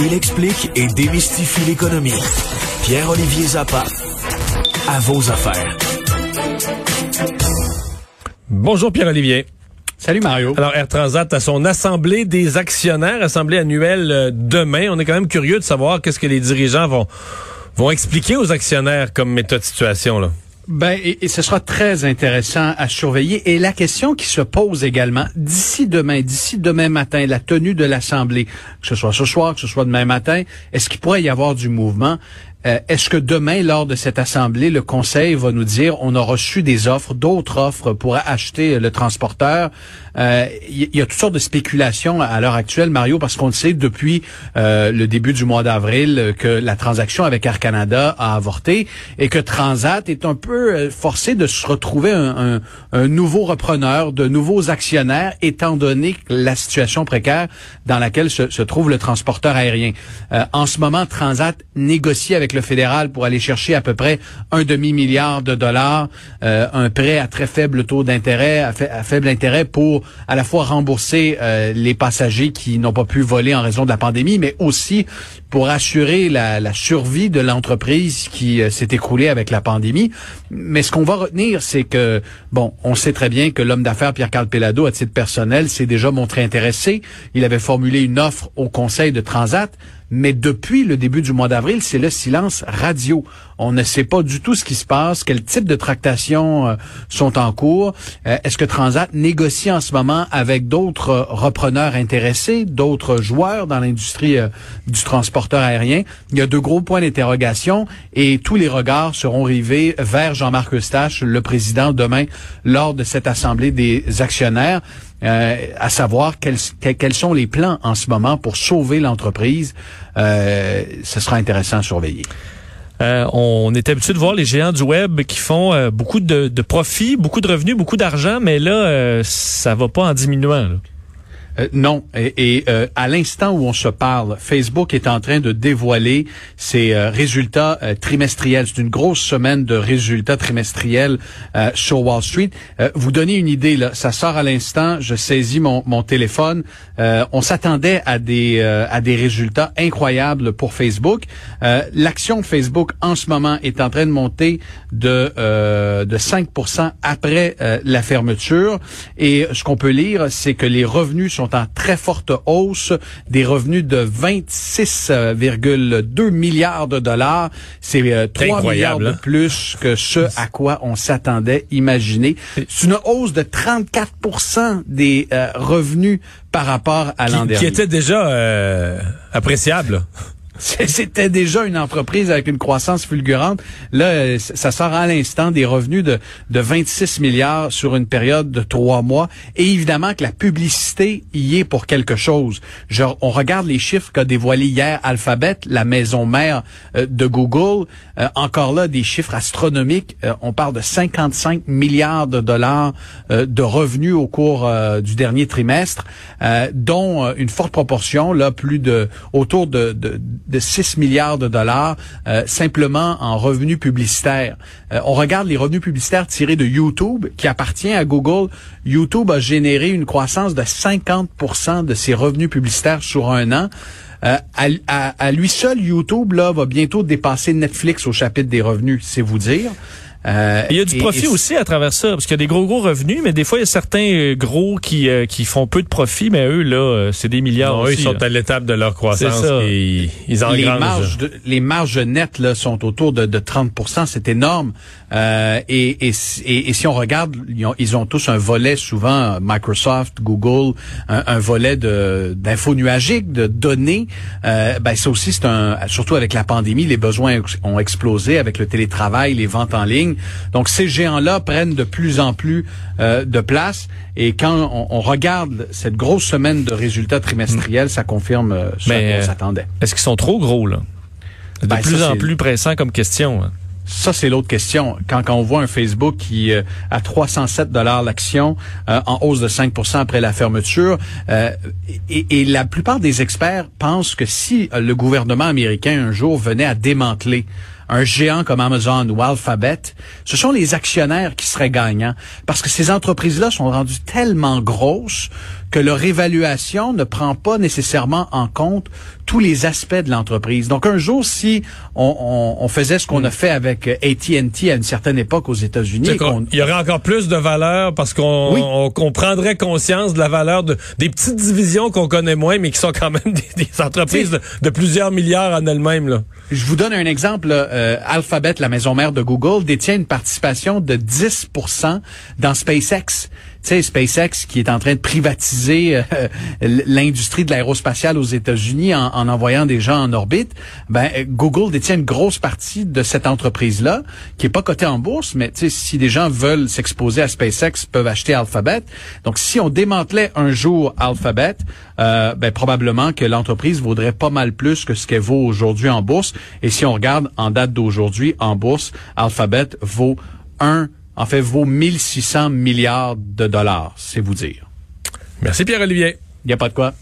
Il explique et démystifie l'économie. Pierre-Olivier Zappa, à vos affaires. Bonjour Pierre-Olivier. Salut Mario. Alors Air Transat a son assemblée des actionnaires, assemblée annuelle euh, demain. On est quand même curieux de savoir qu'est-ce que les dirigeants vont vont expliquer aux actionnaires comme méthode de situation là. Ben, et, ce sera très intéressant à surveiller. Et la question qui se pose également, d'ici demain, d'ici demain matin, la tenue de l'Assemblée, que ce soit ce soir, que ce soit demain matin, est-ce qu'il pourrait y avoir du mouvement? Euh, est-ce que demain, lors de cette assemblée, le Conseil va nous dire on a reçu des offres, d'autres offres pour acheter le transporteur? Il euh, y, a toutes sortes de spéculations à l'heure actuelle, Mario, parce qu'on sait depuis euh, le début du mois d'avril que la transaction avec Air Canada a avorté et que Transat est un peu forcé de se retrouver un, nouveau repreneur, de nouveaux actionnaires, étant donné la situation précaire dans laquelle se, se trouve le transporteur aérien. en ce moment, Transat négocie avec le fédéral pour aller chercher à peu près un demi-milliard de dollars, euh, un prêt à très faible taux d'intérêt, à, faible intérêt pour à la fois rembourser euh, les passagers qui n'ont pas pu voler en raison de la pandémie, mais aussi pour assurer la, survie de l'entreprise qui euh, s'est écroulée avec la pandémie. Mais ce qu'on va retenir, c'est que, bon, on sait très bien que l'homme d'affaires Pierre-Carl Pelado, à titre personnel, s'est déjà montré intéressé. Il avait formulé une offre au conseil de Transat mais depuis le début du mois d'avril, c'est le silence radio. On ne sait pas du tout ce qui se passe, quel type de tractations euh, sont en cours. Euh, est-ce que Transat négocie en ce moment avec d'autres repreneurs intéressés, d'autres joueurs dans l'industrie euh, du transporteur aérien? Il y a de gros points d'interrogation et tous les regards seront rivés vers Jean-Marc Eustache, le président, demain, lors de cette assemblée des actionnaires. À savoir quels, quels, sont les plans en ce moment pour sauver l'entreprise. ce sera intéressant à surveiller. Euh, on est habitué de voir les géants du web qui font euh, beaucoup de, de profits, beaucoup de revenus, beaucoup d'argent, mais là, euh, ça va pas en diminuant. Euh, non. Et, euh, à l'instant où on se parle, Facebook est en train de dévoiler ses euh, résultats trimestriels. C'est une grosse semaine de résultats trimestriels sur Wall Street. vous donnez une idée, là, ça sort à l'instant. Je saisis mon, mon téléphone. on s'attendait à des à des résultats incroyables pour Facebook. L'action Facebook en ce moment est en train de monter de de 5% après la fermeture. Et ce qu'on peut lire, c'est que les revenus sont en très forte hausse, des revenus de 26,2 milliards de dollars. C'est 3 euh, milliards de hein? plus que ce à quoi on s'attendait, imaginez. C'est une hausse de 34% des euh, revenus par rapport à l'an dernier. Qui était déjà euh, appréciable. C'était déjà une entreprise avec une croissance fulgurante. Là, euh, ça sort à l'instant des revenus de, de 26 milliards sur une période de trois mois. Et évidemment que la publicité y est pour quelque chose. on regarde les chiffres qu'a dévoilé hier Alphabet, la maison mère euh, de Google. Euh, encore là, des chiffres astronomiques. on parle de 55 milliards de dollars de revenus au cours du dernier trimestre, dont une forte proportion, là, plus de autour de, de de 6 milliards de dollars euh, simplement en revenus publicitaires. Euh, on regarde les revenus publicitaires tirés de YouTube, qui appartient à Google. YouTube a généré une croissance de 50% de ses revenus publicitaires sur un an. Euh, à, à, lui seul, YouTube là, va bientôt dépasser Netflix au chapitre des revenus, c'est vous dire. Euh, il y a du profit aussi à travers ça, parce qu'il y a des gros gros revenus, mais des fois il y a certains euh, gros qui euh, qui font peu de profit, mais eux là, c'est des milliards. eux, ils sont à l'étape de leur croissance et ils les marges, les marges nettes là sont autour de, de 30 c'est énorme. et, et, et, si on regarde, ils ont, tous un volet souvent Microsoft, Google, un, volet de d'infos nuagiques, de données. ben ça aussi c'est un, surtout avec la pandémie, les besoins ont explosé avec le télétravail, les ventes en ligne. Ligne. Donc ces géants-là prennent de plus en plus euh, de place. Et quand on, regarde cette grosse semaine de résultats trimestriels, ça confirme euh, ce qu'on s'attendait. Est-ce qu'ils sont trop gros là? De ben, plus en plus pressant comme question. Hein. Ça, c'est l'autre question. Quand, quand, on voit un Facebook qui euh, a 307 dollars l'action, euh, en hausse de 5% après la fermeture, euh, et, et, la plupart des experts pensent que si le gouvernement américain un jour venait à démanteler un géant comme Amazon ou Alphabet, ce sont les actionnaires qui seraient gagnants parce que ces entreprises-là sont rendues tellement grosses que leur évaluation ne prend pas nécessairement en compte tous les aspects de l'entreprise. Donc un jour, si on, on, faisait ce qu'on a fait avec AT&T à une certaine époque aux États-Unis, il y aurait encore plus de valeur parce qu'on on, prendrait conscience de la valeur de des petites divisions qu'on connaît moins, mais qui sont quand même des, entreprises de, plusieurs milliards en elles-mêmes. Je vous donne un exemple. Euh, Alphabet, la maison mère de Google, détient une participation de 10% dans SpaceX tu sais, SpaceX qui est en train de privatiser euh, l'industrie de l'aérospatiale aux États-Unis en, envoyant des gens en orbite, ben Google détient une grosse partie de cette entreprise-là qui est pas cotée en bourse, mais si des gens veulent s'exposer à SpaceX, peuvent acheter Alphabet. Donc, si on démantelait un jour Alphabet, euh, ben probablement que l'entreprise vaudrait pas mal plus que ce qu'elle vaut aujourd'hui en bourse. Et si on regarde en date d'aujourd'hui en bourse, Alphabet vaut un en fait, vaut 1600 milliards de dollars, c'est vous dire. Merci Pierre-Olivier. Il n'y a pas de quoi.